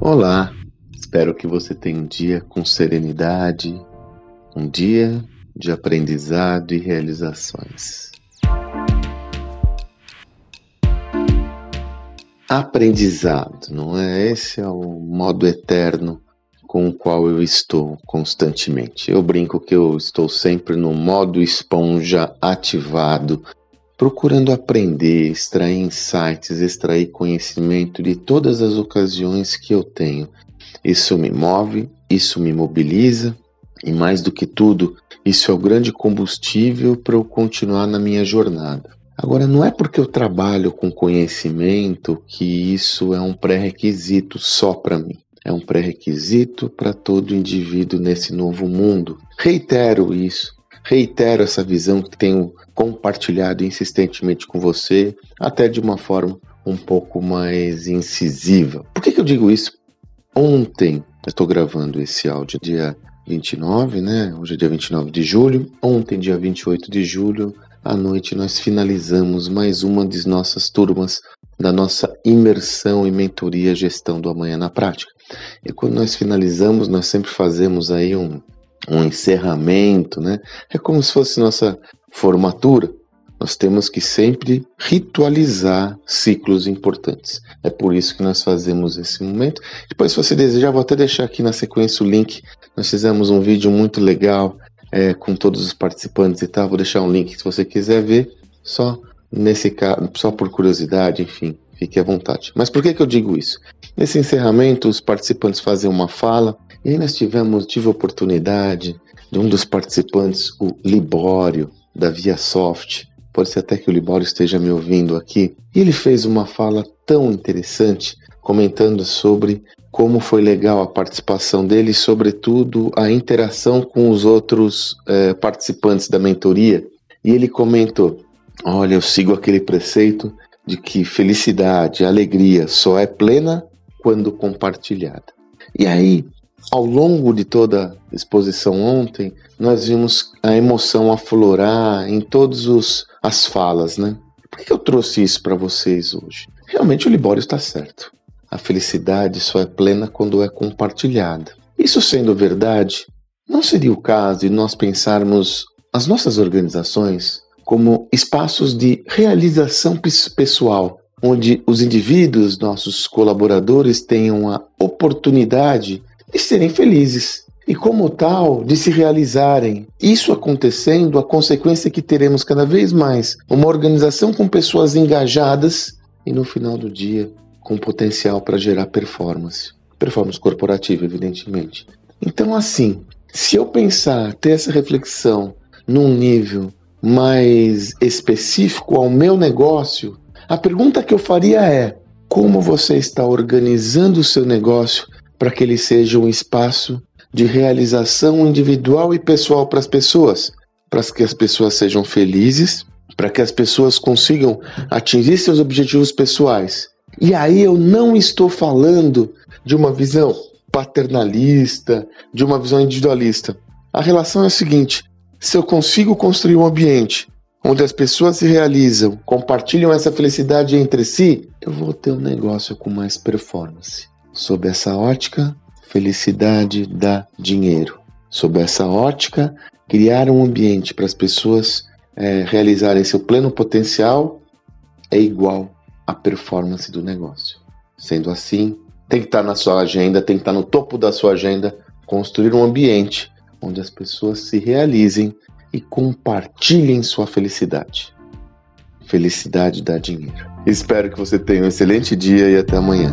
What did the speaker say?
Olá, espero que você tenha um dia com serenidade, um dia de aprendizado e realizações. Aprendizado, não é? Esse é o modo eterno com o qual eu estou constantemente. Eu brinco que eu estou sempre no modo esponja ativado, procurando aprender, extrair insights, extrair conhecimento de todas as ocasiões que eu tenho. Isso me move, isso me mobiliza e, mais do que tudo, isso é o grande combustível para eu continuar na minha jornada. Agora, não é porque eu trabalho com conhecimento que isso é um pré-requisito só para mim é um pré-requisito para todo indivíduo nesse novo mundo. Reitero isso, reitero essa visão que tenho compartilhado insistentemente com você, até de uma forma um pouco mais incisiva. Por que, que eu digo isso? Ontem, estou gravando esse áudio dia 29, né? Hoje é dia 29 de julho. Ontem, dia 28 de julho, à noite, nós finalizamos mais uma das nossas turmas da nossa imersão e mentoria gestão do amanhã na prática. E quando nós finalizamos, nós sempre fazemos aí um, um encerramento, né? É como se fosse nossa formatura. Nós temos que sempre ritualizar ciclos importantes. É por isso que nós fazemos esse momento. Depois, se você desejar, vou até deixar aqui na sequência o link. Nós fizemos um vídeo muito legal é, com todos os participantes e tal. Vou deixar um link se você quiser ver. Só nesse caso, só por curiosidade, enfim, fique à vontade. Mas por que, que eu digo isso? Nesse encerramento, os participantes fazem uma fala, e aí nós tivemos, tive a oportunidade de um dos participantes, o Libório, da Via Soft, pode ser até que o Libório esteja me ouvindo aqui, e ele fez uma fala tão interessante, comentando sobre como foi legal a participação dele e, sobretudo, a interação com os outros eh, participantes da mentoria. E ele comentou: Olha, eu sigo aquele preceito de que felicidade, alegria só é plena quando compartilhada. E aí, ao longo de toda a exposição ontem, nós vimos a emoção aflorar em todas as falas, né? Por que eu trouxe isso para vocês hoje? Realmente o Libório está certo. A felicidade só é plena quando é compartilhada. Isso sendo verdade, não seria o caso de nós pensarmos as nossas organizações como espaços de realização pessoal, onde os indivíduos, nossos colaboradores, tenham a oportunidade de serem felizes e, como tal, de se realizarem. Isso acontecendo, a consequência é que teremos cada vez mais uma organização com pessoas engajadas e, no final do dia, com potencial para gerar performance. Performance corporativa, evidentemente. Então, assim, se eu pensar, ter essa reflexão num nível mais específico ao meu negócio, a pergunta que eu faria é: como você está organizando o seu negócio para que ele seja um espaço de realização individual e pessoal para as pessoas, para que as pessoas sejam felizes, para que as pessoas consigam atingir seus objetivos pessoais. E aí eu não estou falando de uma visão paternalista, de uma visão individualista. A relação é a seguinte: se eu consigo construir um ambiente onde as pessoas se realizam, compartilham essa felicidade entre si, eu vou ter um negócio com mais performance. Sob essa ótica, felicidade dá dinheiro. Sob essa ótica, criar um ambiente para as pessoas é, realizarem seu pleno potencial é igual à performance do negócio. Sendo assim, tem que estar na sua agenda, tem que estar no topo da sua agenda, construir um ambiente onde as pessoas se realizem e compartilhem sua felicidade. Felicidade dá dinheiro. Espero que você tenha um excelente dia e até amanhã.